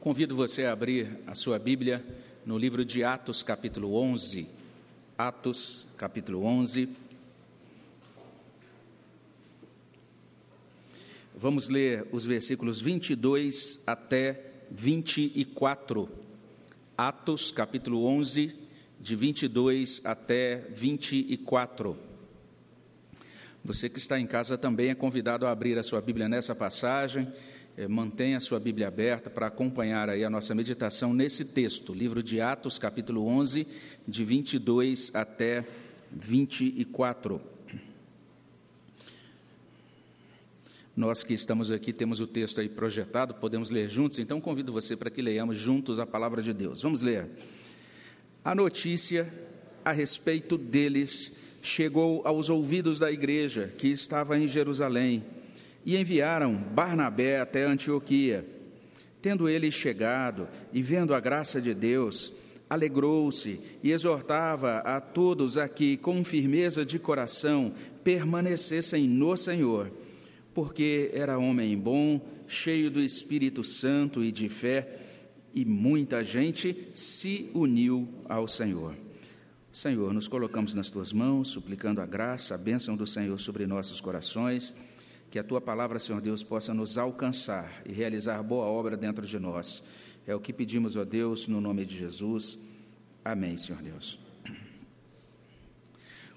Convido você a abrir a sua Bíblia no livro de Atos, capítulo 11. Atos, capítulo 11. Vamos ler os versículos 22 até 24. Atos, capítulo 11, de 22 até 24. Você que está em casa também é convidado a abrir a sua Bíblia nessa passagem mantenha a sua Bíblia aberta para acompanhar aí a nossa meditação nesse texto, livro de Atos, capítulo 11, de 22 até 24. Nós que estamos aqui temos o texto aí projetado, podemos ler juntos, então convido você para que leiamos juntos a palavra de Deus. Vamos ler. A notícia a respeito deles chegou aos ouvidos da igreja que estava em Jerusalém e enviaram Barnabé até Antioquia. Tendo ele chegado e vendo a graça de Deus, alegrou-se e exortava a todos a que, com firmeza de coração, permanecessem no Senhor, porque era homem bom, cheio do Espírito Santo e de fé, e muita gente se uniu ao Senhor. Senhor, nos colocamos nas tuas mãos, suplicando a graça, a bênção do Senhor sobre nossos corações que a tua palavra, Senhor Deus, possa nos alcançar e realizar boa obra dentro de nós. É o que pedimos, ó Deus, no nome de Jesus. Amém, Senhor Deus.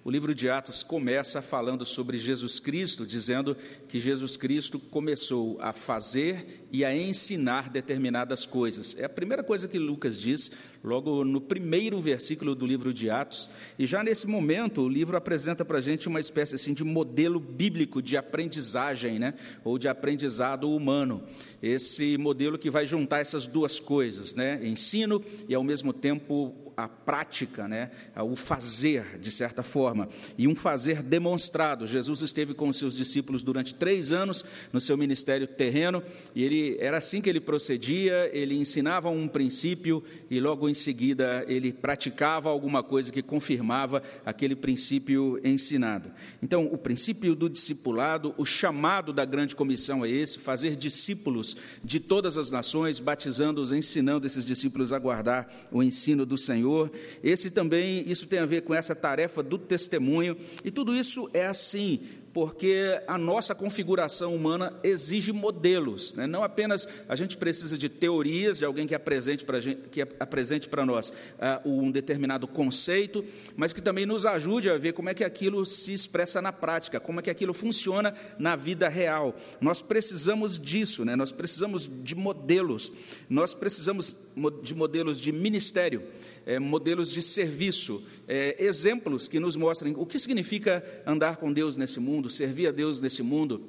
O livro de Atos começa falando sobre Jesus Cristo, dizendo que Jesus Cristo começou a fazer e a ensinar determinadas coisas. É a primeira coisa que Lucas diz, logo no primeiro versículo do livro de Atos. E já nesse momento, o livro apresenta para a gente uma espécie assim, de modelo bíblico de aprendizagem, né? ou de aprendizado humano. Esse modelo que vai juntar essas duas coisas, né? ensino e, ao mesmo tempo, a prática, né, o fazer, de certa forma, e um fazer demonstrado. Jesus esteve com os seus discípulos durante três anos no seu ministério terreno, e ele era assim que ele procedia, ele ensinava um princípio e logo em seguida ele praticava alguma coisa que confirmava aquele princípio ensinado. Então, o princípio do discipulado, o chamado da grande comissão é esse: fazer discípulos de todas as nações, batizando-os, ensinando esses discípulos a guardar o ensino do Senhor Senhor. Esse também, isso tem a ver com essa tarefa do testemunho, e tudo isso é assim, porque a nossa configuração humana exige modelos, né? não apenas a gente precisa de teorias, de alguém que apresente para, que apresente para nós uh, um determinado conceito, mas que também nos ajude a ver como é que aquilo se expressa na prática, como é que aquilo funciona na vida real. Nós precisamos disso, né? nós precisamos de modelos, nós precisamos de modelos de ministério é, modelos de serviço, é, exemplos que nos mostrem o que significa andar com Deus nesse mundo, servir a Deus nesse mundo.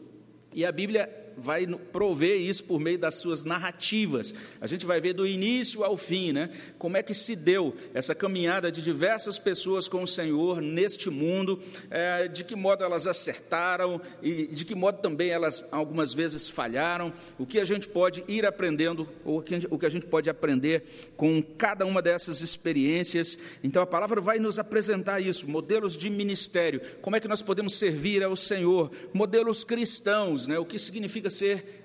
E a Bíblia vai prover isso por meio das suas narrativas. A gente vai ver do início ao fim, né? Como é que se deu essa caminhada de diversas pessoas com o Senhor neste mundo, é, de que modo elas acertaram e de que modo também elas algumas vezes falharam. O que a gente pode ir aprendendo, ou o que a gente pode aprender com cada uma dessas experiências. Então a palavra vai nos apresentar isso, modelos de ministério, como é que nós podemos servir ao Senhor, modelos cristãos, né? O que significa significa ser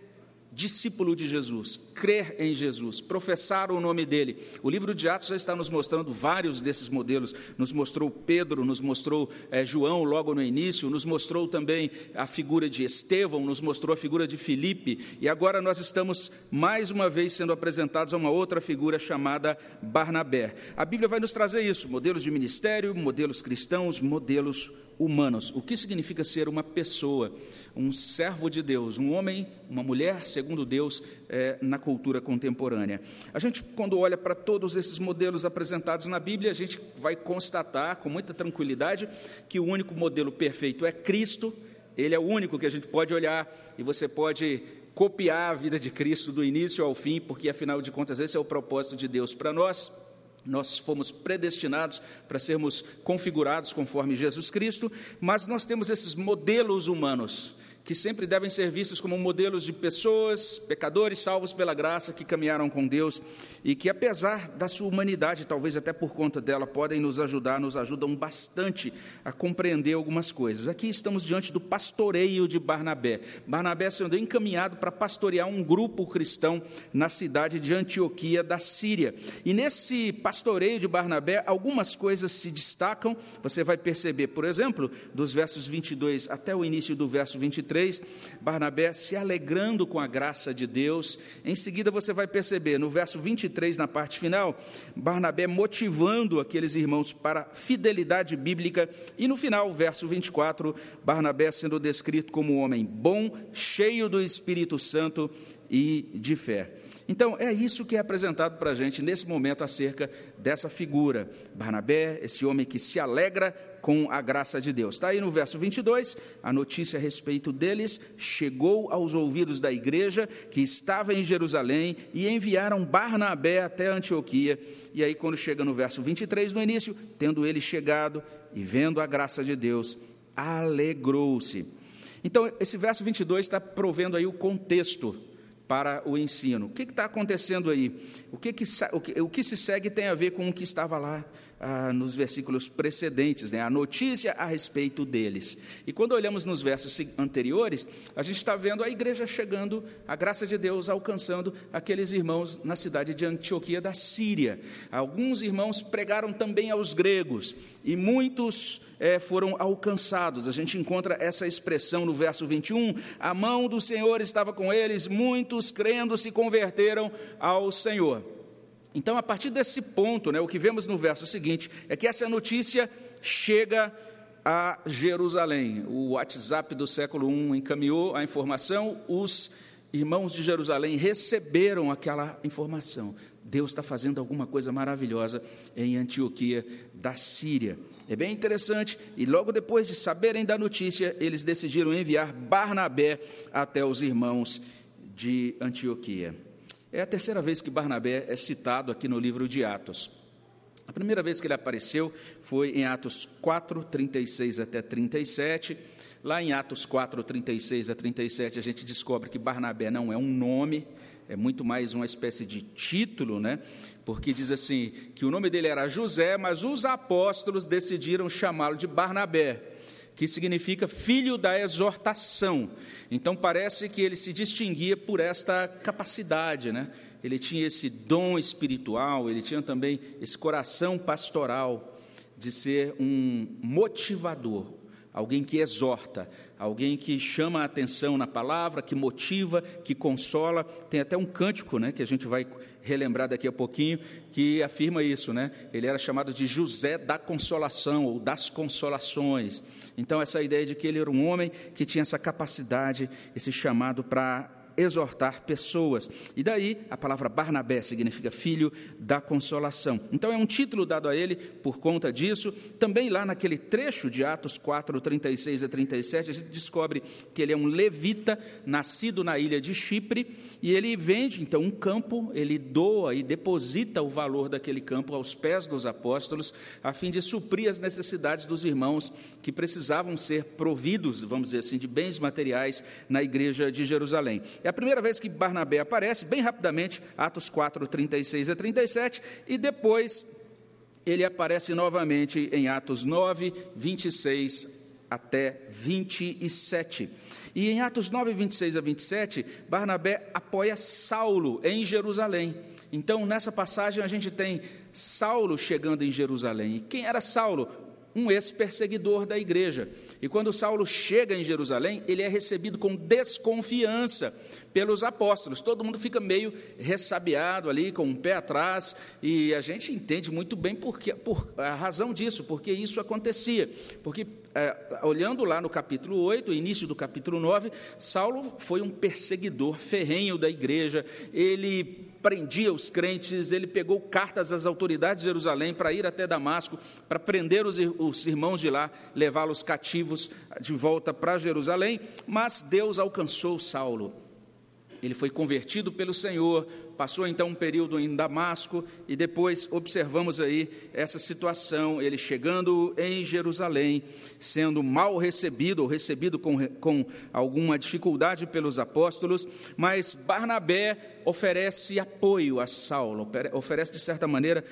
discípulo de Jesus, crer em Jesus, professar o nome dele. O livro de Atos já está nos mostrando vários desses modelos. Nos mostrou Pedro, nos mostrou é, João logo no início, nos mostrou também a figura de Estevão, nos mostrou a figura de Filipe, e agora nós estamos mais uma vez sendo apresentados a uma outra figura chamada Barnabé. A Bíblia vai nos trazer isso: modelos de ministério, modelos cristãos, modelos humanos. O que significa ser uma pessoa? um servo de Deus, um homem, uma mulher segundo Deus é, na cultura contemporânea. A gente, quando olha para todos esses modelos apresentados na Bíblia, a gente vai constatar com muita tranquilidade que o único modelo perfeito é Cristo, ele é o único que a gente pode olhar e você pode copiar a vida de Cristo do início ao fim, porque afinal de contas esse é o propósito de Deus para nós. Nós fomos predestinados para sermos configurados conforme Jesus Cristo, mas nós temos esses modelos humanos que sempre devem ser vistos como modelos de pessoas, pecadores salvos pela graça, que caminharam com Deus e que, apesar da sua humanidade, talvez até por conta dela, podem nos ajudar, nos ajudam bastante a compreender algumas coisas. Aqui estamos diante do pastoreio de Barnabé. Barnabé sendo encaminhado para pastorear um grupo cristão na cidade de Antioquia da Síria. E nesse pastoreio de Barnabé, algumas coisas se destacam, você vai perceber, por exemplo, dos versos 22 até o início do verso 23 23, Barnabé se alegrando com a graça de Deus. Em seguida, você vai perceber, no verso 23, na parte final, Barnabé motivando aqueles irmãos para fidelidade bíblica. E no final, verso 24, Barnabé sendo descrito como um homem bom, cheio do Espírito Santo e de fé. Então, é isso que é apresentado para a gente nesse momento acerca dessa figura. Barnabé, esse homem que se alegra com a graça de Deus. Está aí no verso 22, a notícia a respeito deles chegou aos ouvidos da igreja que estava em Jerusalém e enviaram Barnabé até Antioquia. E aí, quando chega no verso 23, no início, tendo ele chegado e vendo a graça de Deus, alegrou-se. Então, esse verso 22 está provendo aí o contexto para o ensino. O que está acontecendo aí? O que, que, o, que, o que se segue tem a ver com o que estava lá ah, nos versículos precedentes, né, a notícia a respeito deles. E quando olhamos nos versos anteriores, a gente está vendo a igreja chegando, a graça de Deus alcançando aqueles irmãos na cidade de Antioquia da Síria. Alguns irmãos pregaram também aos gregos, e muitos é, foram alcançados. A gente encontra essa expressão no verso 21, a mão do Senhor estava com eles, muitos crendo se converteram ao Senhor. Então, a partir desse ponto, né, o que vemos no verso seguinte é que essa notícia chega a Jerusalém. O WhatsApp do século I encaminhou a informação, os irmãos de Jerusalém receberam aquela informação. Deus está fazendo alguma coisa maravilhosa em Antioquia da Síria. É bem interessante, e logo depois de saberem da notícia, eles decidiram enviar Barnabé até os irmãos de Antioquia. É a terceira vez que Barnabé é citado aqui no livro de Atos. A primeira vez que ele apareceu foi em Atos 4, 36 até 37. Lá em Atos 4, 36 a 37, a gente descobre que Barnabé não é um nome, é muito mais uma espécie de título, né? Porque diz assim: que o nome dele era José, mas os apóstolos decidiram chamá-lo de Barnabé que significa filho da exortação. Então parece que ele se distinguia por esta capacidade, né? Ele tinha esse dom espiritual, ele tinha também esse coração pastoral de ser um motivador, alguém que exorta, alguém que chama a atenção na palavra, que motiva, que consola. Tem até um cântico, né, que a gente vai relembrar daqui a pouquinho, que afirma isso, né? Ele era chamado de José da Consolação ou das Consolações. Então, essa ideia de que ele era um homem que tinha essa capacidade, esse chamado para exortar pessoas. E daí a palavra Barnabé significa filho da consolação. Então é um título dado a ele por conta disso. Também lá naquele trecho de Atos 4, 36 a 37, a gente descobre que ele é um levita, nascido na ilha de Chipre, e ele vende então um campo, ele doa e deposita o valor daquele campo aos pés dos apóstolos, a fim de suprir as necessidades dos irmãos que precisavam ser providos, vamos dizer assim, de bens materiais na igreja de Jerusalém. É a primeira vez que Barnabé aparece, bem rapidamente, Atos 4, 36 a 37, e depois ele aparece novamente em Atos 9, 26 até 27. E em Atos 9, 26 a 27, Barnabé apoia Saulo em Jerusalém. Então, nessa passagem, a gente tem Saulo chegando em Jerusalém. E quem era Saulo? Um ex-perseguidor da igreja. E quando Saulo chega em Jerusalém, ele é recebido com desconfiança pelos apóstolos. Todo mundo fica meio ressabiado ali, com um pé atrás, e a gente entende muito bem porque, por a razão disso, porque isso acontecia. Porque, é, olhando lá no capítulo 8, início do capítulo 9, Saulo foi um perseguidor ferrenho da igreja, ele prendia os crentes, ele pegou cartas às autoridades de Jerusalém para ir até Damasco, para prender os, os irmãos de lá, levá-los cativos de volta para Jerusalém, mas Deus alcançou Saulo. Ele foi convertido pelo Senhor, passou então um período em Damasco e depois observamos aí essa situação, ele chegando em Jerusalém, sendo mal recebido ou recebido com, com alguma dificuldade pelos apóstolos, mas Barnabé oferece apoio a Saulo, oferece de certa maneira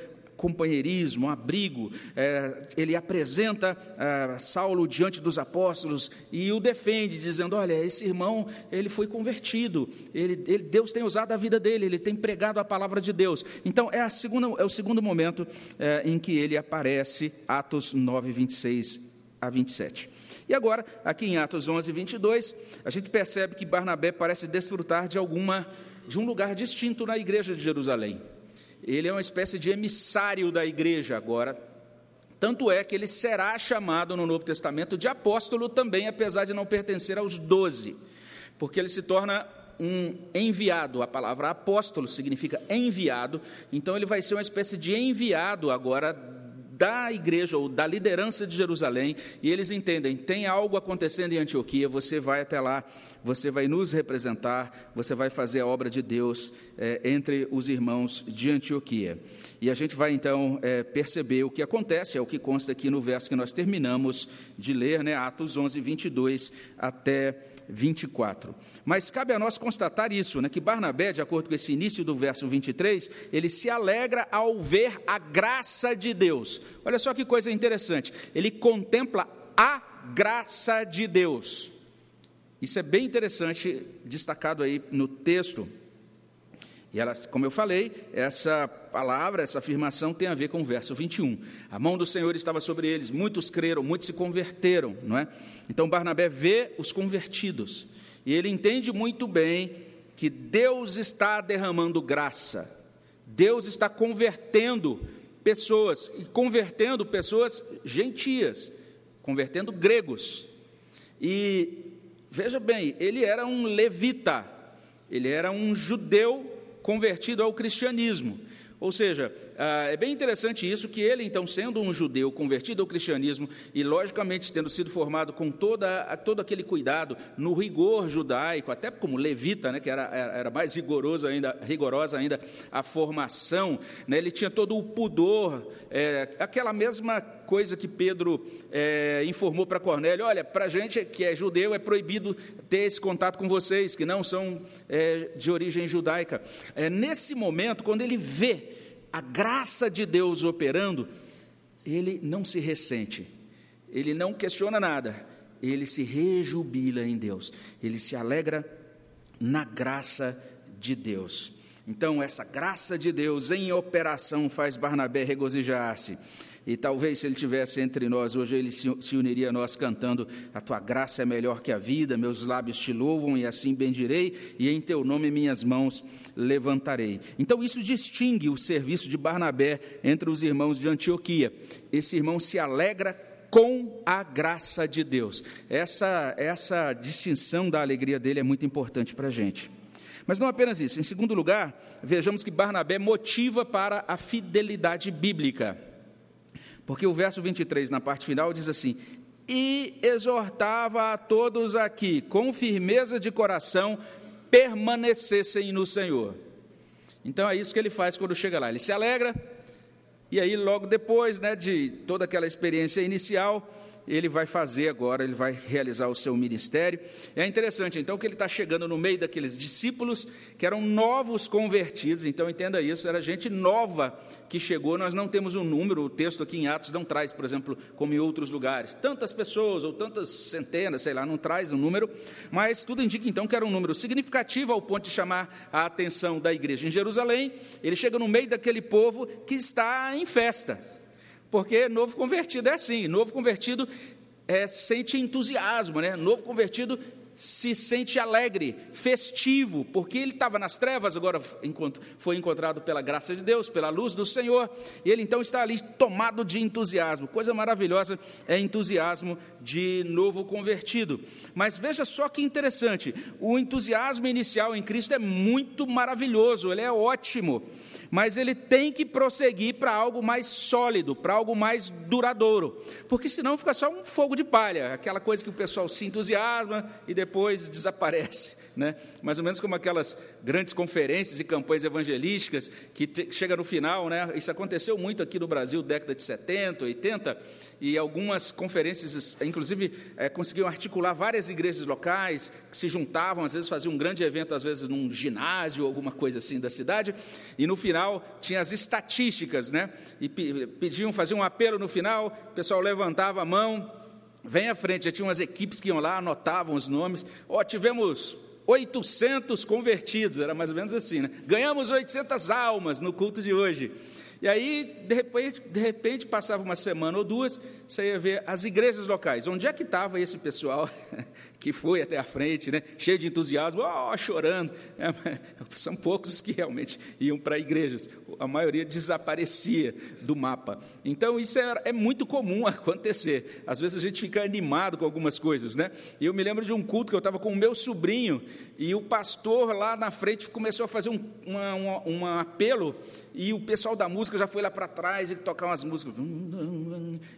companheirismo, abrigo. É, ele apresenta é, Saulo diante dos apóstolos e o defende, dizendo: Olha, esse irmão, ele foi convertido, ele, ele, Deus tem usado a vida dele, ele tem pregado a palavra de Deus. Então, é, a segunda, é o segundo momento é, em que ele aparece, Atos 9, 26 a 27. E agora, aqui em Atos 11, 22, a gente percebe que Barnabé parece desfrutar de alguma de um lugar distinto na igreja de Jerusalém. Ele é uma espécie de emissário da igreja agora. Tanto é que ele será chamado no Novo Testamento de apóstolo também, apesar de não pertencer aos doze, porque ele se torna um enviado. A palavra apóstolo significa enviado, então ele vai ser uma espécie de enviado agora da igreja ou da liderança de Jerusalém, e eles entendem: tem algo acontecendo em Antioquia, você vai até lá, você vai nos representar, você vai fazer a obra de Deus é, entre os irmãos de Antioquia. E a gente vai então é, perceber o que acontece, é o que consta aqui no verso que nós terminamos de ler, né, Atos 11, 22 até 24. Mas cabe a nós constatar isso, né, que Barnabé, de acordo com esse início do verso 23, ele se alegra ao ver a graça de Deus. Olha só que coisa interessante. Ele contempla a graça de Deus. Isso é bem interessante, destacado aí no texto. E ela, como eu falei, essa palavra, essa afirmação tem a ver com o verso 21. A mão do Senhor estava sobre eles, muitos creram, muitos se converteram, não é? Então Barnabé vê os convertidos e ele entende muito bem que Deus está derramando graça. Deus está convertendo pessoas e convertendo pessoas gentias, convertendo gregos. E veja bem, ele era um levita, ele era um judeu convertido ao cristianismo. Ou seja, ah, é bem interessante isso, que ele, então, sendo um judeu convertido ao cristianismo e, logicamente, tendo sido formado com toda, todo aquele cuidado no rigor judaico, até como levita, né, que era, era mais rigoroso ainda, rigorosa ainda a formação, né, ele tinha todo o pudor, é, aquela mesma coisa que Pedro é, informou para Cornélio: olha, para a gente que é judeu é proibido ter esse contato com vocês, que não são é, de origem judaica. É, nesse momento, quando ele vê a graça de Deus operando, ele não se ressente, ele não questiona nada, ele se rejubila em Deus, ele se alegra na graça de Deus. Então, essa graça de Deus em operação faz Barnabé regozijar-se. E talvez se ele tivesse entre nós hoje, ele se uniria a nós cantando: A tua graça é melhor que a vida, meus lábios te louvam e assim bendirei, e em teu nome minhas mãos levantarei. Então isso distingue o serviço de Barnabé entre os irmãos de Antioquia. Esse irmão se alegra com a graça de Deus. Essa, essa distinção da alegria dele é muito importante para a gente. Mas não apenas isso. Em segundo lugar, vejamos que Barnabé motiva para a fidelidade bíblica. Porque o verso 23, na parte final, diz assim: E exortava a todos aqui, com firmeza de coração, permanecessem no Senhor. Então é isso que ele faz quando chega lá. Ele se alegra, e aí, logo depois né, de toda aquela experiência inicial, ele vai fazer agora, ele vai realizar o seu ministério. É interessante, então, que ele está chegando no meio daqueles discípulos que eram novos convertidos, então entenda isso, era gente nova que chegou, nós não temos um número, o texto aqui em Atos não traz, por exemplo, como em outros lugares, tantas pessoas ou tantas centenas, sei lá, não traz um número, mas tudo indica então que era um número significativo ao ponto de chamar a atenção da igreja em Jerusalém. Ele chega no meio daquele povo que está em festa. Porque novo convertido é assim, novo convertido é, sente entusiasmo, né? Novo convertido se sente alegre, festivo, porque ele estava nas trevas, agora foi encontrado pela graça de Deus, pela luz do Senhor, e ele então está ali tomado de entusiasmo. Coisa maravilhosa é entusiasmo de novo convertido. Mas veja só que interessante: o entusiasmo inicial em Cristo é muito maravilhoso, ele é ótimo mas ele tem que prosseguir para algo mais sólido, para algo mais duradouro, porque senão fica só um fogo de palha, aquela coisa que o pessoal se entusiasma e depois desaparece. Né? mais ou menos como aquelas grandes conferências e campanhas evangelísticas que te, chega no final, né? isso aconteceu muito aqui no Brasil, década de 70, 80, e algumas conferências, inclusive, é, conseguiam articular várias igrejas locais que se juntavam, às vezes faziam um grande evento, às vezes num ginásio, alguma coisa assim da cidade, e no final tinha as estatísticas, né? e pediam, faziam um apelo no final, o pessoal levantava a mão, vem à frente, já tinha umas equipes que iam lá, anotavam os nomes, ó, oh, tivemos 800 convertidos, era mais ou menos assim, né? Ganhamos 800 almas no culto de hoje. E aí, de repente, de repente, passava uma semana ou duas, você ia ver as igrejas locais. Onde é que estava esse pessoal que foi até a frente, né, cheio de entusiasmo, oh, chorando? É, são poucos os que realmente iam para igrejas. A maioria desaparecia do mapa. Então, isso é, é muito comum acontecer. Às vezes a gente fica animado com algumas coisas. Né? Eu me lembro de um culto que eu estava com o meu sobrinho, e o pastor lá na frente começou a fazer um, uma, uma, um apelo e o pessoal da música já foi lá para trás e tocar umas músicas.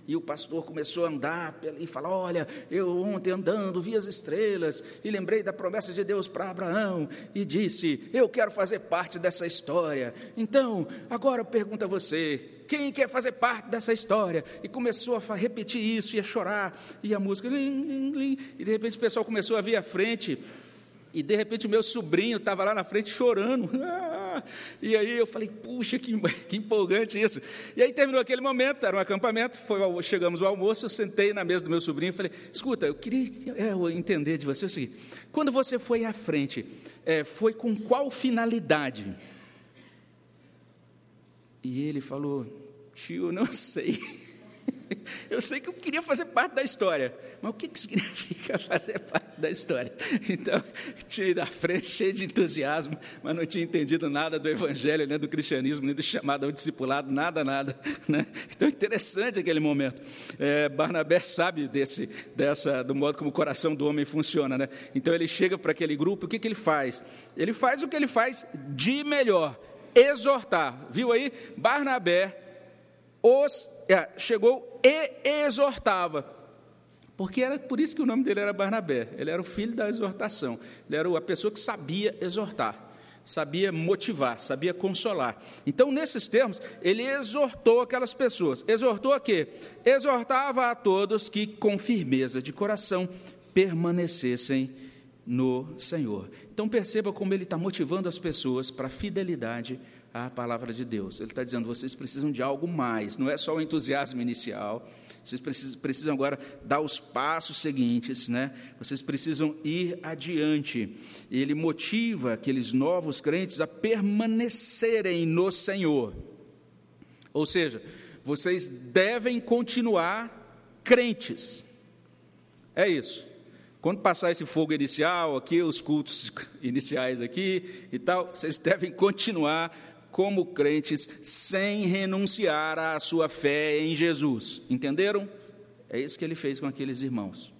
E o pastor começou a andar e falar: Olha, eu ontem andando vi as estrelas e lembrei da promessa de Deus para Abraão e disse: Eu quero fazer parte dessa história. Então, agora eu pergunto a você: quem quer fazer parte dessa história? E começou a repetir isso, e a chorar, e a música, e de repente o pessoal começou a vir à frente, e de repente o meu sobrinho estava lá na frente chorando. E aí eu falei, puxa, que, que, empolgante isso. E aí terminou aquele momento, era um acampamento, foi, chegamos ao almoço, eu sentei na mesa do meu sobrinho e falei, escuta, eu queria é, entender de você o seguinte, quando você foi à frente, é, foi com qual finalidade? E ele falou, tio, não sei. Eu sei que eu queria fazer parte da história, mas o que, que significa fazer parte da história? Então, tinha ido à frente, cheio de entusiasmo, mas não tinha entendido nada do Evangelho, nem do cristianismo, nem do chamado ao discipulado, nada, nada. Né? Então, interessante aquele momento. É, Barnabé sabe desse, dessa, do modo como o coração do homem funciona. Né? Então, ele chega para aquele grupo, o que, que ele faz? Ele faz o que ele faz de melhor, exortar. Viu aí? Barnabé os é, chegou e exortava. Porque era por isso que o nome dele era Barnabé. Ele era o filho da exortação. Ele era a pessoa que sabia exortar, sabia motivar, sabia consolar. Então, nesses termos, ele exortou aquelas pessoas. Exortou a quê? Exortava a todos que, com firmeza de coração, permanecessem no Senhor. Então, perceba como ele está motivando as pessoas para a fidelidade a palavra de Deus. Ele está dizendo: vocês precisam de algo mais, não é só o entusiasmo inicial. Vocês precisam agora dar os passos seguintes, né? Vocês precisam ir adiante. Ele motiva aqueles novos crentes a permanecerem no Senhor. Ou seja, vocês devem continuar crentes. É isso. Quando passar esse fogo inicial aqui, os cultos iniciais aqui e tal, vocês devem continuar como crentes sem renunciar à sua fé em Jesus. Entenderam? É isso que ele fez com aqueles irmãos.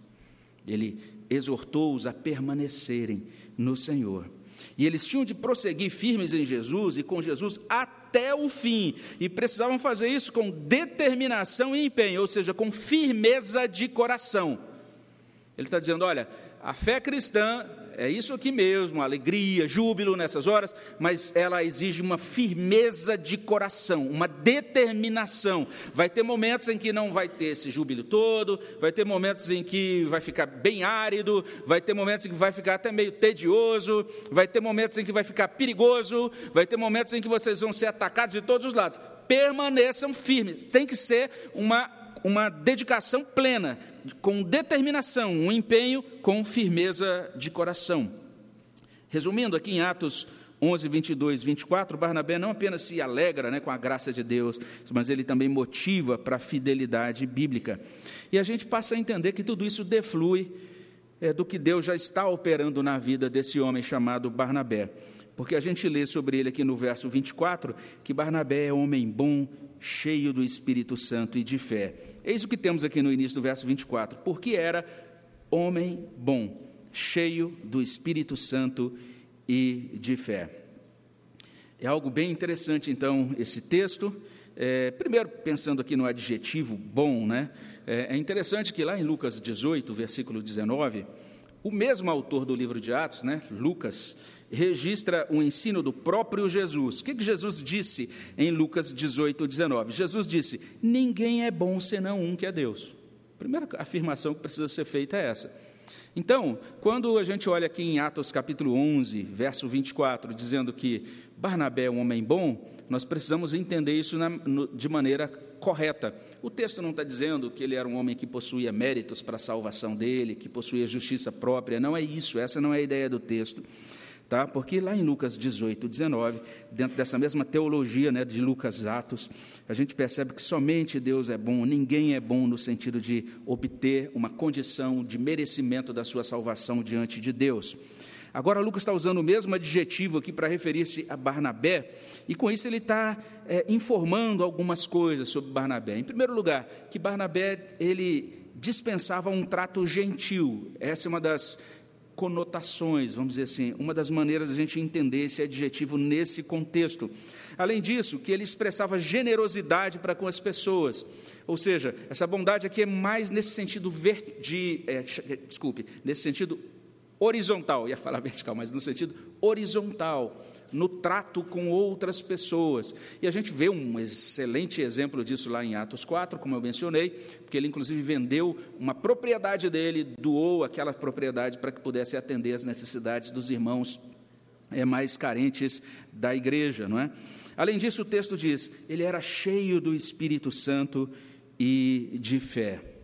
Ele exortou-os a permanecerem no Senhor. E eles tinham de prosseguir firmes em Jesus e com Jesus até o fim. E precisavam fazer isso com determinação e empenho, ou seja, com firmeza de coração. Ele está dizendo: olha, a fé cristã é isso aqui mesmo, alegria, júbilo nessas horas, mas ela exige uma firmeza de coração, uma determinação. Vai ter momentos em que não vai ter esse júbilo todo, vai ter momentos em que vai ficar bem árido, vai ter momentos em que vai ficar até meio tedioso, vai ter momentos em que vai ficar perigoso, vai ter momentos em que vocês vão ser atacados de todos os lados. Permaneçam firmes, tem que ser uma, uma dedicação plena, com determinação, um empenho com firmeza de coração. Resumindo aqui em Atos 11, 22, 24, Barnabé não apenas se alegra né, com a graça de Deus, mas ele também motiva para a fidelidade bíblica. E a gente passa a entender que tudo isso deflui é, do que Deus já está operando na vida desse homem chamado Barnabé. Porque a gente lê sobre ele aqui no verso 24 que Barnabé é homem bom, cheio do Espírito Santo e de fé. Eis o que temos aqui no início do verso 24. Porque era homem bom, cheio do Espírito Santo e de fé. É algo bem interessante, então, esse texto. É, primeiro, pensando aqui no adjetivo bom, né? É, é interessante que lá em Lucas 18, versículo 19, O mesmo autor do livro de Atos, né, Lucas, registra o ensino do próprio Jesus. O que, Jesus disse em Lucas 18, 19? Jesus disse: Ninguém é bom senão um que é Deus. A primeira afirmação que precisa ser feita é essa. Então, quando a gente olha aqui em Atos capítulo 11, verso 24, dizendo que Barnabé é um homem bom, nós precisamos entender isso na, no, de maneira correta. O texto não está dizendo que ele era um homem que possuía méritos para a salvação dele, que possuía justiça própria, não é isso, essa não é a ideia do texto. Tá? Porque lá em Lucas 18, 19, dentro dessa mesma teologia né, de Lucas Atos, a gente percebe que somente Deus é bom, ninguém é bom no sentido de obter uma condição de merecimento da sua salvação diante de Deus. Agora, Lucas está usando o mesmo adjetivo aqui para referir-se a Barnabé, e com isso ele está é, informando algumas coisas sobre Barnabé. Em primeiro lugar, que Barnabé ele dispensava um trato gentil. Essa é uma das conotações, vamos dizer assim, uma das maneiras de a gente entender esse adjetivo nesse contexto. Além disso, que ele expressava generosidade para com as pessoas. Ou seja, essa bondade aqui é mais nesse sentido ver, de, é, desculpe, nesse sentido horizontal, ia falar vertical, mas no sentido horizontal no trato com outras pessoas. E a gente vê um excelente exemplo disso lá em Atos 4, como eu mencionei, porque ele inclusive vendeu uma propriedade dele, doou aquela propriedade para que pudesse atender as necessidades dos irmãos é, mais carentes da igreja, não é? Além disso, o texto diz: ele era cheio do Espírito Santo e de fé.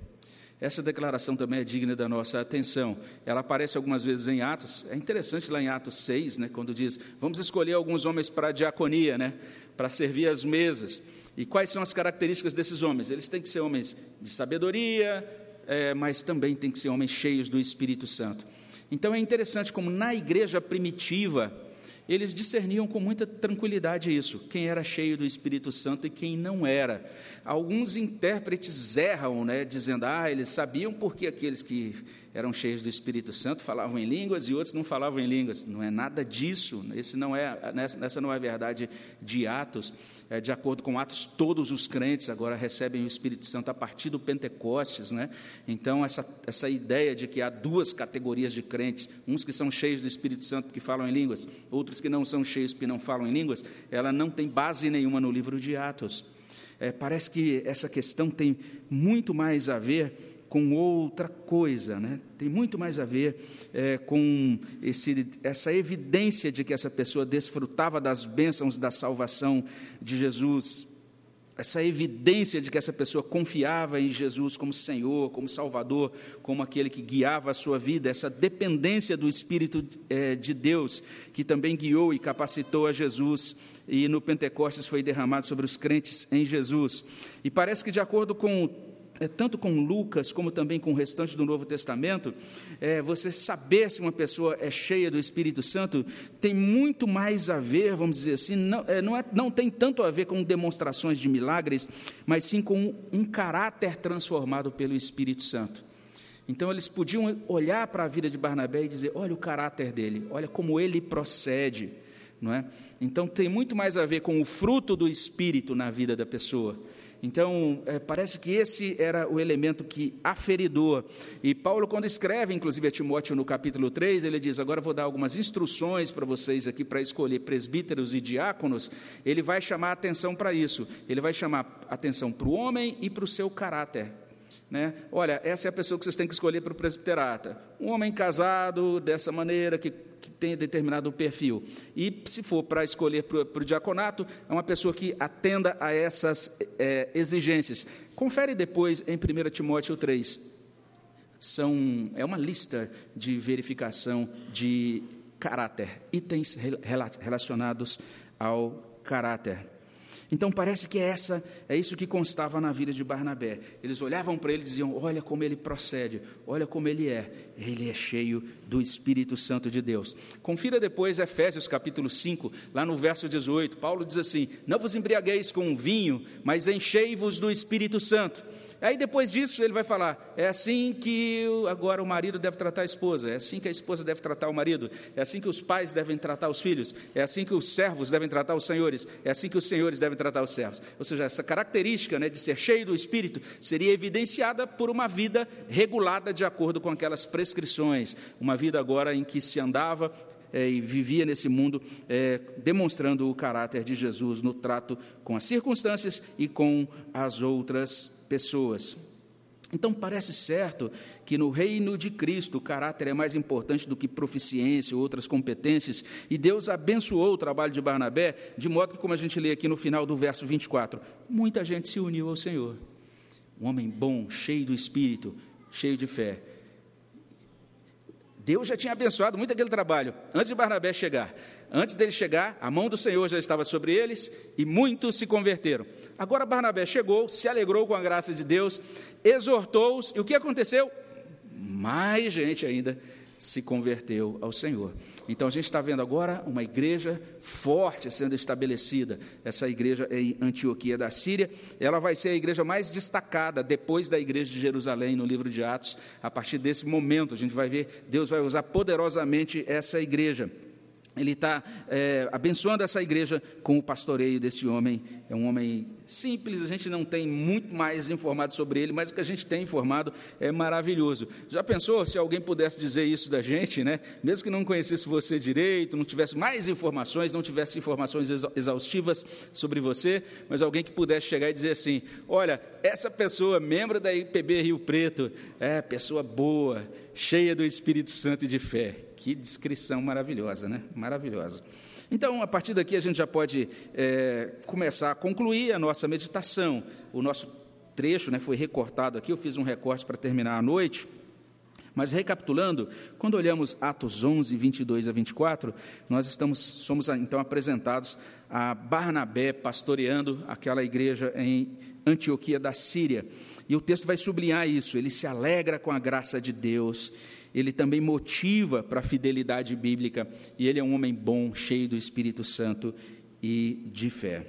Essa declaração também é digna da nossa atenção. Ela aparece algumas vezes em Atos. É interessante lá em Atos 6, né, quando diz: Vamos escolher alguns homens para a diaconia, né, para servir as mesas. E quais são as características desses homens? Eles têm que ser homens de sabedoria, é, mas também têm que ser homens cheios do Espírito Santo. Então é interessante como na igreja primitiva, eles discerniam com muita tranquilidade isso, quem era cheio do Espírito Santo e quem não era. Alguns intérpretes erram, né, dizendo, ah, eles sabiam porque aqueles que eram cheios do Espírito Santo falavam em línguas e outros não falavam em línguas. Não é nada disso, esse não é, nessa não é a verdade de Atos. É, de acordo com Atos, todos os crentes agora recebem o Espírito Santo a partir do Pentecostes. Né? Então, essa, essa ideia de que há duas categorias de crentes, uns que são cheios do Espírito Santo que falam em línguas, outros que não são cheios que não falam em línguas, ela não tem base nenhuma no livro de Atos. É, parece que essa questão tem muito mais a ver com outra coisa, né? tem muito mais a ver é, com esse, essa evidência de que essa pessoa desfrutava das bênçãos da salvação de Jesus, essa evidência de que essa pessoa confiava em Jesus como Senhor, como Salvador, como aquele que guiava a sua vida, essa dependência do Espírito é, de Deus, que também guiou e capacitou a Jesus, e no Pentecostes foi derramado sobre os crentes em Jesus. E parece que, de acordo com tanto com Lucas como também com o restante do Novo Testamento, é, você saber se uma pessoa é cheia do Espírito Santo tem muito mais a ver, vamos dizer assim, não, é, não, é, não tem tanto a ver com demonstrações de milagres, mas sim com um, um caráter transformado pelo Espírito Santo. Então eles podiam olhar para a vida de Barnabé e dizer: olha o caráter dele, olha como ele procede. Não é? Então tem muito mais a ver com o fruto do Espírito na vida da pessoa então, é, parece que esse era o elemento que aferidor. E Paulo, quando escreve, inclusive a Timóteo no capítulo 3, ele diz: Agora vou dar algumas instruções para vocês aqui para escolher presbíteros e diáconos. Ele vai chamar atenção para isso. Ele vai chamar atenção para o homem e para o seu caráter. Né? Olha, essa é a pessoa que vocês têm que escolher para o presbiterata. Um homem casado, dessa maneira, que, que tem determinado perfil. E, se for para escolher para o diaconato, é uma pessoa que atenda a essas é, exigências. Confere depois em 1 Timóteo 3. São, é uma lista de verificação de caráter, itens relacionados ao caráter. Então parece que essa é isso que constava na vida de Barnabé. Eles olhavam para ele e diziam: "Olha como ele procede, olha como ele é. Ele é cheio do Espírito Santo de Deus". Confira depois Efésios capítulo 5, lá no verso 18. Paulo diz assim: "Não vos embriagueis com vinho, mas enchei-vos do Espírito Santo". Aí depois disso ele vai falar: é assim que agora o marido deve tratar a esposa, é assim que a esposa deve tratar o marido, é assim que os pais devem tratar os filhos, é assim que os servos devem tratar os senhores, é assim que os senhores devem tratar os servos. Ou seja, essa característica né, de ser cheio do Espírito seria evidenciada por uma vida regulada de acordo com aquelas prescrições, uma vida agora em que se andava é, e vivia nesse mundo, é, demonstrando o caráter de Jesus no trato com as circunstâncias e com as outras pessoas. Então parece certo que no reino de Cristo o caráter é mais importante do que proficiência ou outras competências, e Deus abençoou o trabalho de Barnabé, de modo que, como a gente lê aqui no final do verso 24, muita gente se uniu ao Senhor. Um homem bom, cheio do espírito, cheio de fé. Deus já tinha abençoado muito aquele trabalho antes de Barnabé chegar. Antes dele chegar, a mão do Senhor já estava sobre eles e muitos se converteram. Agora Barnabé chegou, se alegrou com a graça de Deus, exortou-os, e o que aconteceu? Mais gente ainda se converteu ao Senhor. Então a gente está vendo agora uma igreja forte sendo estabelecida. Essa igreja é em Antioquia da Síria, ela vai ser a igreja mais destacada depois da igreja de Jerusalém no livro de Atos. A partir desse momento, a gente vai ver Deus vai usar poderosamente essa igreja ele está é, abençoando essa igreja com o pastoreio desse homem. É um homem simples, a gente não tem muito mais informado sobre ele, mas o que a gente tem informado é maravilhoso. Já pensou se alguém pudesse dizer isso da gente, né? Mesmo que não conhecesse você direito, não tivesse mais informações, não tivesse informações exaustivas sobre você, mas alguém que pudesse chegar e dizer assim: olha, essa pessoa, membro da IPB Rio Preto, é pessoa boa, cheia do Espírito Santo e de fé. Que descrição maravilhosa, né? Maravilhosa. Então, a partir daqui, a gente já pode é, começar a concluir a nossa meditação. O nosso trecho né, foi recortado aqui, eu fiz um recorte para terminar a noite. Mas recapitulando, quando olhamos Atos 11, 22 a 24, nós estamos, somos então apresentados a Barnabé pastoreando aquela igreja em Antioquia da Síria. E o texto vai sublinhar isso, ele se alegra com a graça de Deus, ele também motiva para a fidelidade bíblica, e ele é um homem bom, cheio do Espírito Santo e de fé.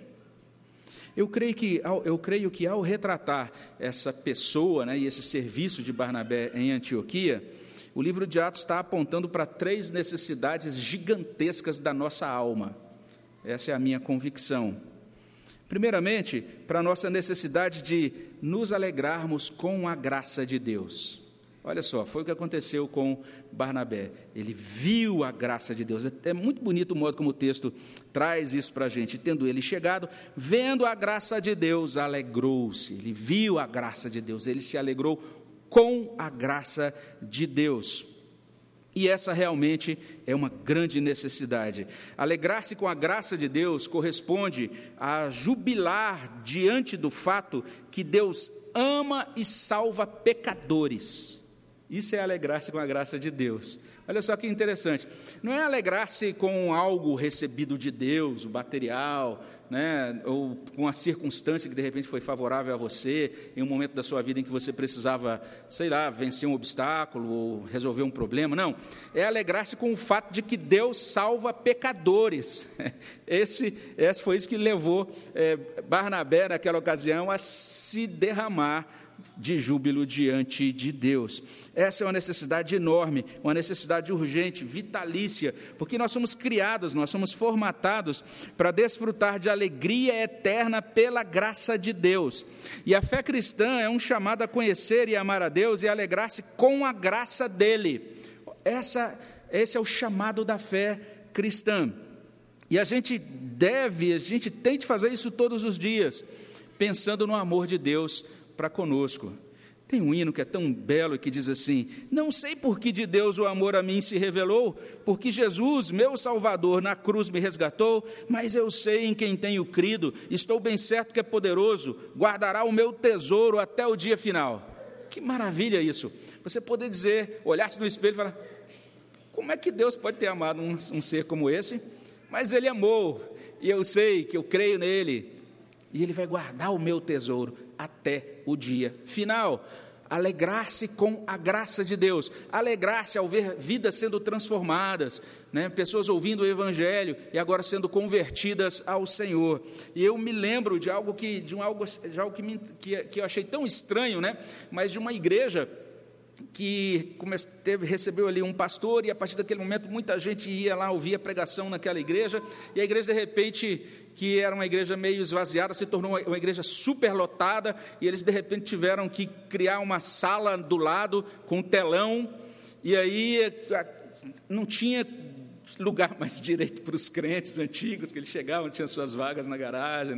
Eu creio que, eu creio que ao retratar essa pessoa né, e esse serviço de Barnabé em Antioquia, o livro de Atos está apontando para três necessidades gigantescas da nossa alma. Essa é a minha convicção. Primeiramente, para a nossa necessidade de nos alegrarmos com a graça de Deus. Olha só, foi o que aconteceu com Barnabé. Ele viu a graça de Deus. É muito bonito o modo como o texto traz isso para a gente. Tendo ele chegado, vendo a graça de Deus, alegrou-se. Ele viu a graça de Deus, ele se alegrou com a graça de Deus. E essa realmente é uma grande necessidade. Alegrar-se com a graça de Deus corresponde a jubilar diante do fato que Deus ama e salva pecadores. Isso é alegrar-se com a graça de Deus. Olha só que interessante. Não é alegrar-se com algo recebido de Deus, o material, né, ou com a circunstância que de repente foi favorável a você, em um momento da sua vida em que você precisava, sei lá, vencer um obstáculo ou resolver um problema. Não. É alegrar-se com o fato de que Deus salva pecadores. Esse, esse foi isso que levou é, Barnabé, naquela ocasião, a se derramar de júbilo diante de Deus. Essa é uma necessidade enorme, uma necessidade urgente, vitalícia, porque nós somos criados, nós somos formatados para desfrutar de alegria eterna pela graça de Deus. E a fé cristã é um chamado a conhecer e amar a Deus e alegrar-se com a graça dele. Essa, esse é o chamado da fé cristã. E a gente deve, a gente tem de fazer isso todos os dias, pensando no amor de Deus para conosco. Tem um hino que é tão belo que diz assim: Não sei por que de Deus o amor a mim se revelou, porque Jesus, meu Salvador, na cruz me resgatou, mas eu sei em quem tenho crido, estou bem certo que é poderoso, guardará o meu tesouro até o dia final. Que maravilha isso! Você poder dizer, olhar-se no espelho e falar: Como é que Deus pode ter amado um, um ser como esse? Mas Ele amou, e eu sei que eu creio nele, e Ele vai guardar o meu tesouro até o dia final. alegrar-se com a graça de Deus, alegrar-se ao ver vidas sendo transformadas, né? pessoas ouvindo o Evangelho e agora sendo convertidas ao Senhor. E eu me lembro de algo que, de um algo, de algo que, me, que, que eu achei tão estranho, né? mas de uma igreja que teve, recebeu ali um pastor, e a partir daquele momento muita gente ia lá ouvir a pregação naquela igreja, e a igreja de repente, que era uma igreja meio esvaziada, se tornou uma igreja superlotada, e eles de repente tiveram que criar uma sala do lado com telão, e aí não tinha lugar mais direito para os crentes antigos, que eles chegavam, tinham suas vagas na garagem,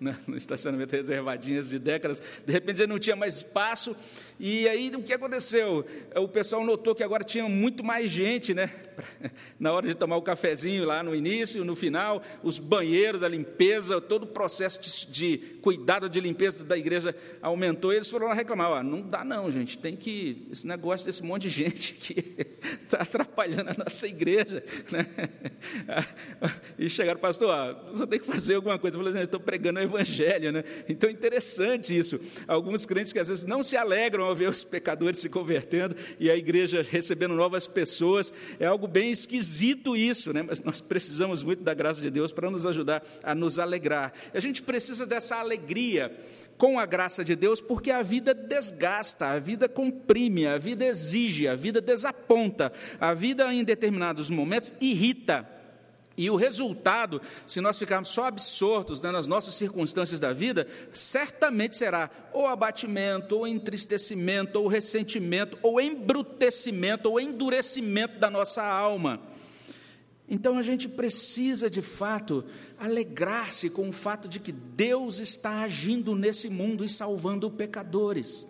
né, no estacionamento reservadinhas de décadas, de repente já não tinha mais espaço, e aí o que aconteceu? O pessoal notou que agora tinha muito mais gente, né? Na hora de tomar o cafezinho lá no início, no final, os banheiros, a limpeza, todo o processo de, cuidado de limpeza da igreja aumentou. E eles foram lá reclamar: ó, não dá não, gente, tem que esse negócio desse monte de gente que está atrapalhando a nossa igreja, né? E chegaram, pastor, ó, só tem que fazer alguma coisa. Eu falei, assim, estou pregando o evangelho, né? Então é interessante isso. Alguns crentes que às vezes não se alegram ao ver os pecadores se convertendo e a igreja recebendo novas pessoas. É algo bem esquisito isso, né? mas nós precisamos muito da graça de Deus para nos ajudar a nos alegrar. A gente precisa dessa alegria com a graça de Deus, porque a vida desgasta, a vida comprime, a vida exige, a vida desaponta, a vida em determinados momentos irrita. E o resultado, se nós ficarmos só absortos né, nas nossas circunstâncias da vida, certamente será ou abatimento, ou entristecimento, ou ressentimento, ou embrutecimento, ou endurecimento da nossa alma. Então a gente precisa, de fato, alegrar-se com o fato de que Deus está agindo nesse mundo e salvando pecadores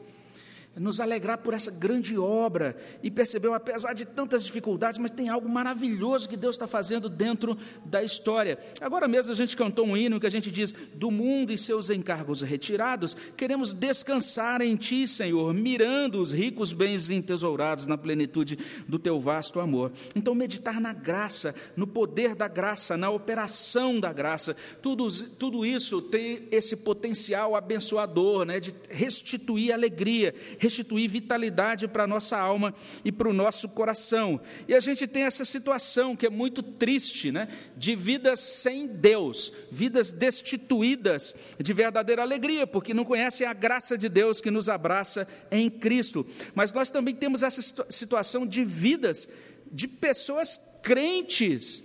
nos alegrar por essa grande obra e percebeu, apesar de tantas dificuldades, mas tem algo maravilhoso que Deus está fazendo dentro da história. Agora mesmo a gente cantou um hino que a gente diz: Do mundo e seus encargos retirados, queremos descansar em Ti, Senhor, mirando os ricos bens entesourados na plenitude do Teu vasto amor. Então, meditar na graça, no poder da graça, na operação da graça, tudo, tudo isso tem esse potencial abençoador, né, de restituir alegria restituir vitalidade para a nossa alma e para o nosso coração. E a gente tem essa situação que é muito triste, né? de vidas sem Deus, vidas destituídas de verdadeira alegria, porque não conhecem a graça de Deus que nos abraça em Cristo. Mas nós também temos essa situação de vidas de pessoas crentes,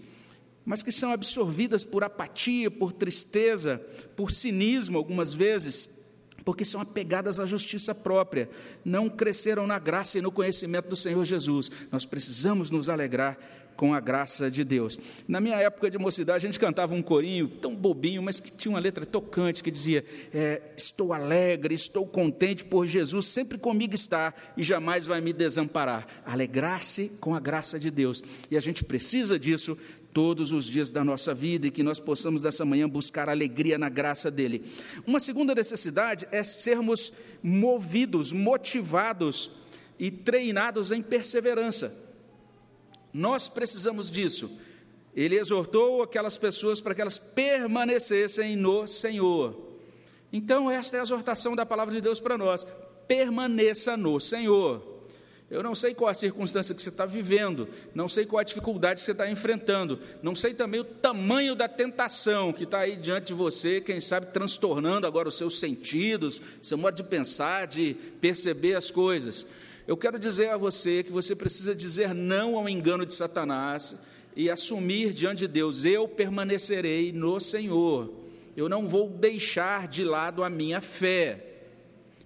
mas que são absorvidas por apatia, por tristeza, por cinismo, algumas vezes, porque são apegadas à justiça própria, não cresceram na graça e no conhecimento do Senhor Jesus. Nós precisamos nos alegrar com a graça de Deus. Na minha época de mocidade, a gente cantava um corinho tão bobinho, mas que tinha uma letra tocante que dizia: é, Estou alegre, estou contente, por Jesus sempre comigo está e jamais vai me desamparar. Alegrar-se com a graça de Deus. E a gente precisa disso todos os dias da nossa vida e que nós possamos nessa manhã buscar alegria na graça dele. Uma segunda necessidade é sermos movidos, motivados e treinados em perseverança. Nós precisamos disso. Ele exortou aquelas pessoas para que elas permanecessem no Senhor. Então, esta é a exortação da palavra de Deus para nós: permaneça no Senhor. Eu não sei qual a circunstância que você está vivendo, não sei qual a dificuldade que você está enfrentando, não sei também o tamanho da tentação que está aí diante de você, quem sabe transtornando agora os seus sentidos, seu modo de pensar, de perceber as coisas. Eu quero dizer a você que você precisa dizer não ao engano de Satanás e assumir diante de Deus: eu permanecerei no Senhor, eu não vou deixar de lado a minha fé.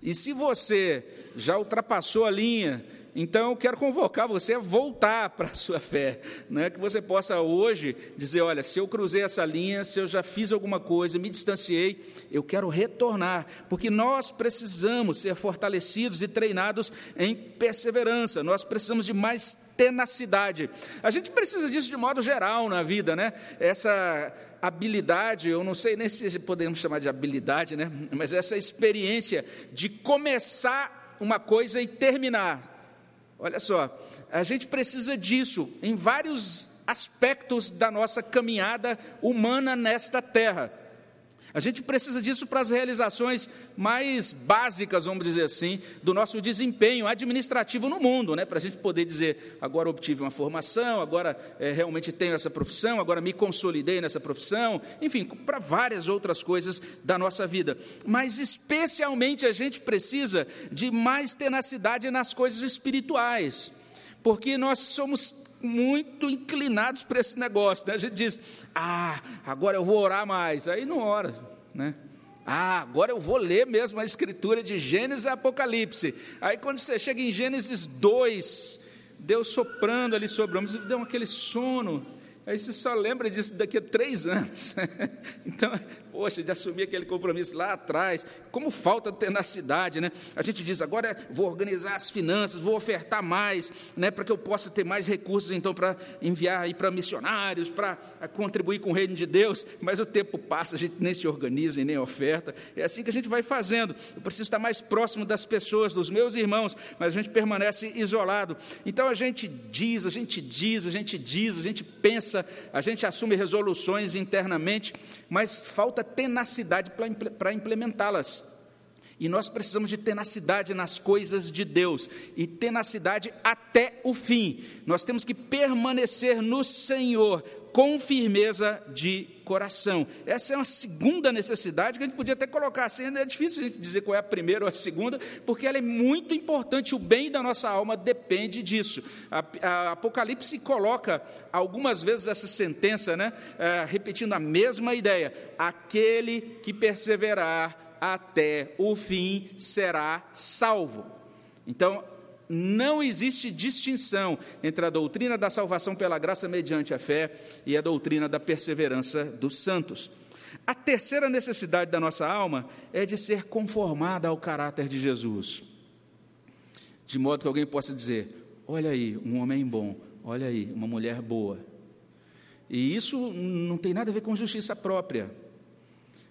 E se você já ultrapassou a linha, então, eu quero convocar você a voltar para a sua fé, né? que você possa hoje dizer: olha, se eu cruzei essa linha, se eu já fiz alguma coisa, me distanciei, eu quero retornar, porque nós precisamos ser fortalecidos e treinados em perseverança, nós precisamos de mais tenacidade. A gente precisa disso de modo geral na vida, né? Essa habilidade, eu não sei nem se podemos chamar de habilidade, né? Mas essa experiência de começar uma coisa e terminar. Olha só, a gente precisa disso em vários aspectos da nossa caminhada humana nesta terra. A gente precisa disso para as realizações mais básicas, vamos dizer assim, do nosso desempenho administrativo no mundo, né? para a gente poder dizer: agora obtive uma formação, agora é, realmente tenho essa profissão, agora me consolidei nessa profissão, enfim, para várias outras coisas da nossa vida. Mas especialmente a gente precisa de mais tenacidade nas coisas espirituais, porque nós somos muito inclinados para esse negócio. Né? A gente diz, ah, agora eu vou orar mais. Aí não ora, né? Ah, agora eu vou ler mesmo a escritura de Gênesis e Apocalipse. Aí quando você chega em Gênesis 2, Deus soprando ali sobre o homem, deu aquele sono. Aí você só lembra disso daqui a três anos. então, poxa, de assumir aquele compromisso lá atrás. Como falta tenacidade, né? A gente diz, agora vou organizar as finanças, vou ofertar mais, né? Para que eu possa ter mais recursos, então, para enviar aí para missionários, para contribuir com o reino de Deus. Mas o tempo passa, a gente nem se organiza e nem oferta. É assim que a gente vai fazendo. Eu preciso estar mais próximo das pessoas, dos meus irmãos, mas a gente permanece isolado. Então a gente diz, a gente diz, a gente diz, a gente pensa a gente assume resoluções internamente, mas falta tenacidade para implementá-las. E nós precisamos de tenacidade nas coisas de Deus e tenacidade até o fim. Nós temos que permanecer no Senhor com firmeza de coração. Essa é uma segunda necessidade que a gente podia até colocar assim, é difícil a gente dizer qual é a primeira ou a segunda, porque ela é muito importante, o bem da nossa alma depende disso. A, a Apocalipse coloca algumas vezes essa sentença, né, é, repetindo a mesma ideia: aquele que perseverar até o fim será salvo. Então, não existe distinção entre a doutrina da salvação pela graça mediante a fé e a doutrina da perseverança dos santos. A terceira necessidade da nossa alma é de ser conformada ao caráter de Jesus. De modo que alguém possa dizer: olha aí, um homem bom, olha aí, uma mulher boa. E isso não tem nada a ver com justiça própria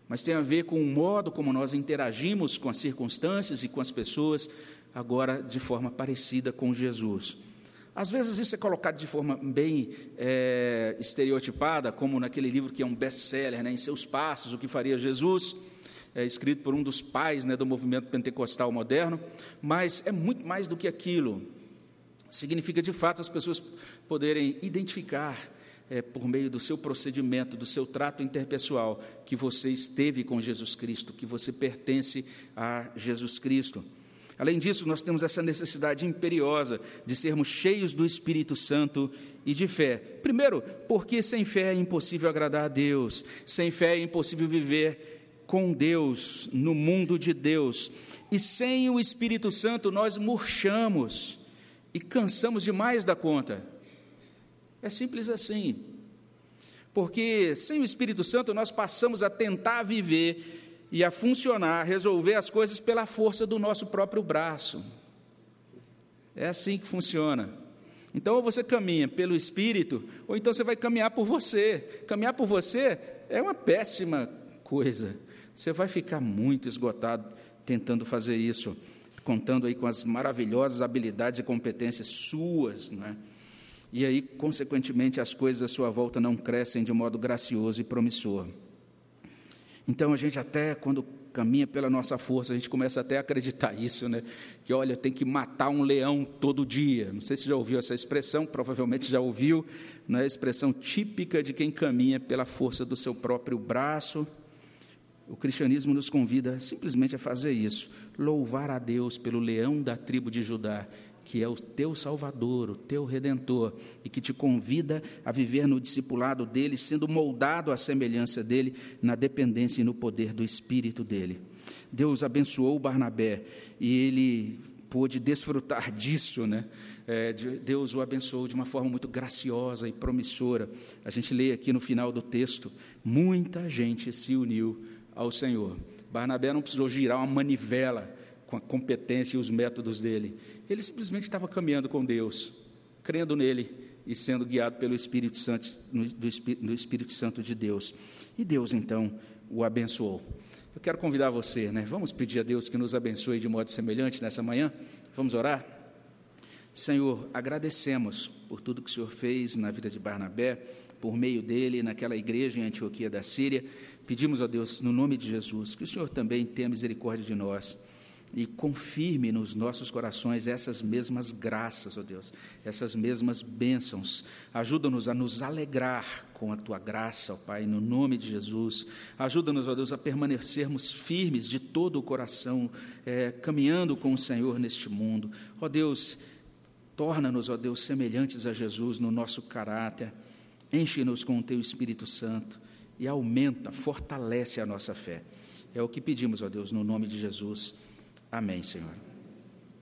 mas tem a ver com o modo como nós interagimos com as circunstâncias e com as pessoas, agora de forma parecida com Jesus. Às vezes isso é colocado de forma bem é, estereotipada, como naquele livro que é um best-seller, né, em seus passos, o que faria Jesus, é, escrito por um dos pais né, do movimento pentecostal moderno, mas é muito mais do que aquilo. Significa de fato as pessoas poderem identificar é, por meio do seu procedimento, do seu trato interpessoal, que você esteve com Jesus Cristo, que você pertence a Jesus Cristo. Além disso, nós temos essa necessidade imperiosa de sermos cheios do Espírito Santo e de fé. Primeiro, porque sem fé é impossível agradar a Deus, sem fé é impossível viver com Deus, no mundo de Deus. E sem o Espírito Santo nós murchamos e cansamos demais da conta. É simples assim. Porque sem o Espírito Santo nós passamos a tentar viver e a funcionar, resolver as coisas pela força do nosso próprio braço. É assim que funciona. Então, ou você caminha pelo Espírito, ou então você vai caminhar por você. Caminhar por você é uma péssima coisa. Você vai ficar muito esgotado tentando fazer isso, contando aí com as maravilhosas habilidades e competências suas, não é? e aí, consequentemente, as coisas à sua volta não crescem de modo gracioso e promissor. Então, a gente até, quando caminha pela nossa força, a gente começa até a acreditar isso, né? Que, olha, tem que matar um leão todo dia. Não sei se já ouviu essa expressão, provavelmente já ouviu, não é a expressão típica de quem caminha pela força do seu próprio braço. O cristianismo nos convida simplesmente a fazer isso, louvar a Deus pelo leão da tribo de Judá, que é o teu Salvador, o teu Redentor, e que te convida a viver no discipulado dele, sendo moldado à semelhança dele, na dependência e no poder do Espírito dele. Deus abençoou Barnabé e ele pôde desfrutar disso, né? É, Deus o abençoou de uma forma muito graciosa e promissora. A gente lê aqui no final do texto: muita gente se uniu ao Senhor. Barnabé não precisou girar uma manivela com a competência e os métodos dele. Ele simplesmente estava caminhando com Deus, crendo nele e sendo guiado pelo Espírito Santo, do Espírito Santo de Deus. E Deus então o abençoou. Eu quero convidar você, né? Vamos pedir a Deus que nos abençoe de modo semelhante nessa manhã. Vamos orar? Senhor, agradecemos por tudo que o Senhor fez na vida de Barnabé, por meio dele, naquela igreja em Antioquia da Síria. Pedimos, ó Deus, no nome de Jesus, que o Senhor também tenha misericórdia de nós e confirme nos nossos corações essas mesmas graças, ó Deus, essas mesmas bênçãos. Ajuda-nos a nos alegrar com a tua graça, ó Pai, no nome de Jesus. Ajuda-nos, ó Deus, a permanecermos firmes de todo o coração, é, caminhando com o Senhor neste mundo. Ó Deus, torna-nos, ó Deus, semelhantes a Jesus no nosso caráter. Enche-nos com o teu Espírito Santo e aumenta, fortalece a nossa fé. É o que pedimos, ó Deus, no nome de Jesus. Amém, Senhor.